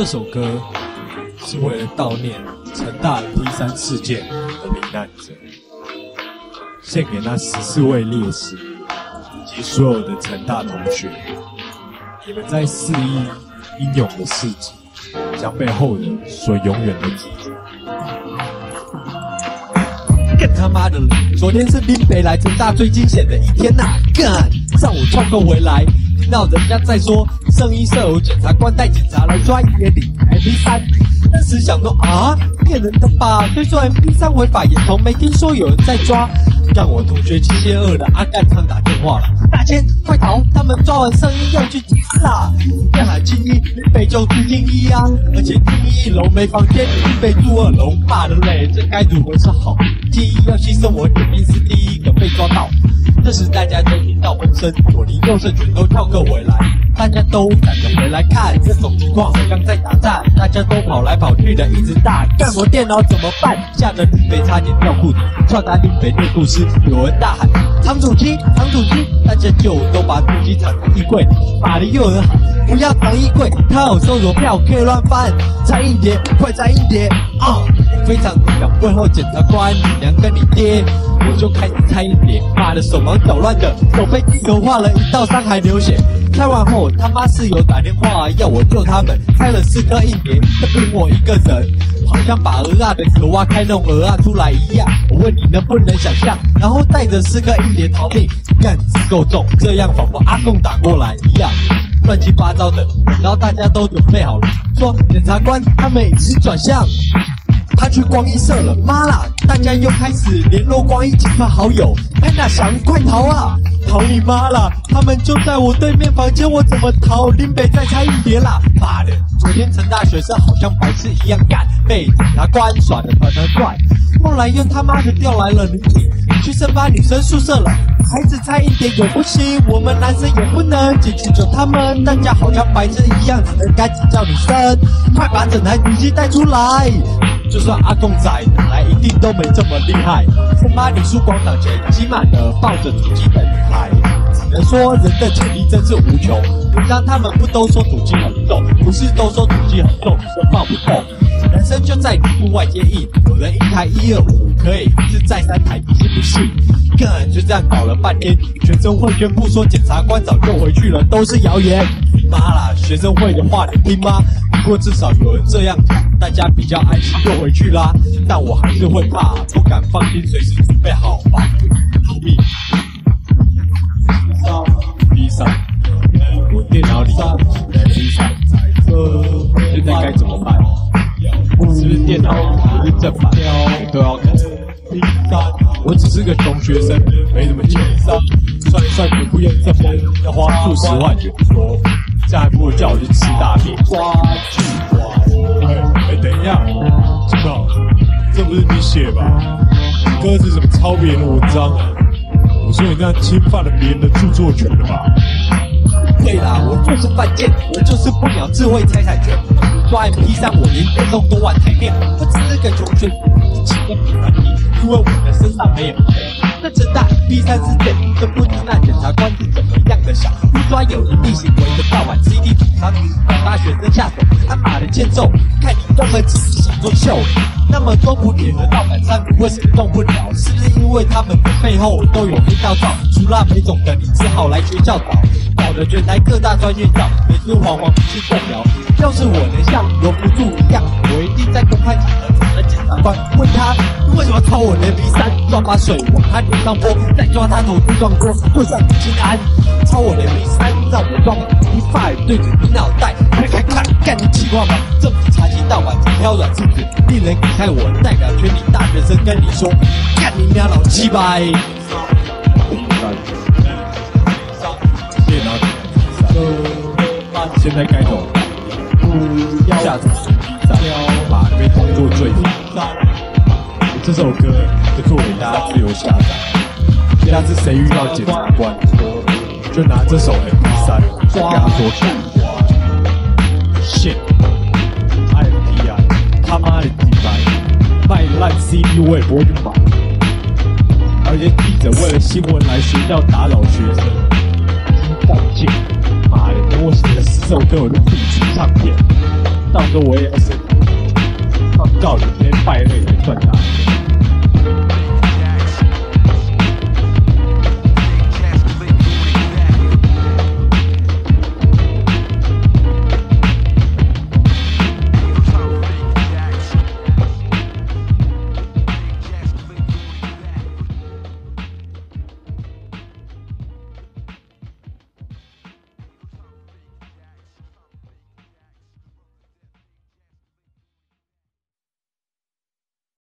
这首歌是为了悼念成大 P 三事件的罹难者，献给那十四位烈士以及所有的成大同学。你们在四一英勇的事迹，将被后人所永远的记住。更他妈的，昨天是林北来成大最惊险的一天呐！干，上午翘课回来，听到人家在说。圣衣舍友检察官带警察来抓一点零 MP 三，当时想说啊，骗人的吧？虽说 MP 三违法，也从没听说有人在抓。让我同学七千二的阿干汤打电话了，大千快逃！他们抓完圣衣要去缉啦！要喊青衣，北就住青衣啊，而且青衣一楼没房间，你北住二楼，骂的嘞，这该如何是好？青衣要牺牲我点名是第一个被抓到。这时大家都听到风声，左邻右舍全都跳个回来，大家都赶着回来看，这种情况好像在打仗，大家都跑来跑去的一直打，干我电脑怎么办？吓得林北差点尿裤子，跳打林北念故事，有人大喊藏主机，藏主机，大家就都把主机藏在衣柜，马的又有人喊不要藏衣柜，他有搜索票可以乱翻，拆一叠，快拆一叠啊！非常紧张，问候检察官，你娘跟你爹。我就开始拆一叠，妈的手忙脚乱的，手被地头画了一道伤，还流血。拆完后，他妈室友打电话要我救他们，拆了四颗硬碟，就凭我一个人，好像把鹅啊的壳挖开弄鹅啊出来一样。我问你能不能想象，然后带着四个一年逃命，干子够重，这样仿佛阿贡打过来一样，乱七八糟的。等到大家都准备好了，说检察官他们已经转向。他去光一社了，妈啦！大家又开始联络光一几个好友。安娜想快逃啊！逃你妈啦！他们就在我对面房间，我怎么逃？林北再差一叠啦！妈的！昨天陈大学生好像白痴一样干，被警察官耍的团团转。后来又他妈的调来了女警，去申发女生宿舍了。孩子差一点也不行，我们男生也不能进去救他们。大家好像白痴一样，只能赶紧叫女生，快把整台女机带出来。就算阿公仔来，一定都没这么厉害。他妈，你书广场前挤满了抱着主机的女孩，只能说人的潜力真是无穷。平常他们不都说主机很重，不是都说主机很重，说抱不动。人生就在你户外接应，有人一台一二五可以一次载三台，你信不信？个人，就这样搞了半天，学生会宣布说检察官早就回去了，都是谣言。妈啦，学生会的话你听吗？不过至少有人这样讲，大家比较安心就回去啦。但我还是会怕，不敢放心，随时准备好吧。逃避。我电脑里，现在该怎么办？是不是电脑不是正版？我都要看。我只是个穷学生，没什么钱，算一算也不用这么要花数十万元。这还不如叫我去吃大便。抓去抓！哎，等一下，知道这不是你写吧？歌词怎么抄别人的文章啊？我说你这样侵犯了别人的著作权了吧？对啦，我就是犯贱，我就是不鸟智慧财产权。抓 MP 三，我连电动都玩台面，我只是个穷学生，请问你们，因为我的身上没有钱。那成大第三事件，真不知那检察官是怎么样的想？不抓有人力行为的盗版 CD 主仓，搞大学生下手，他妈的欠揍！看你根本只是想做秀。那么多补贴的盗版商为什么动不了？是不是因为他们的背后都有黑道罩？除了没种的，你只好来学校找，搞得全台各大专院校每次惶惶不是动摇。要是我能像罗福柱一样，我一定在公开场合找了检察官，问他为什么抄我的 B 三，抓把水往他脸上泼，再抓他头部撞锅，就算不心安。抄我的 B 三，让我装 B five 对着你脑袋，开开看，干你奇怪吗？政府查起盗版，挑软柿子，令人感慨。我代表全体大学生跟你说，干你娘老鸡巴！电脑现在该懂。下载把被当作罪。这首歌就做给大家自由下载。下次谁遇到检察官，就拿这首 MP3 跟他说：“shit，哎呀，他妈的鸡巴，卖烂 CD 我也不会去买。而且记者为了新闻来学校打扰学生，干净。妈的，等我写了十首歌，我就自己唱片。到时候我也要升，到到底先败类 Tchau, casa.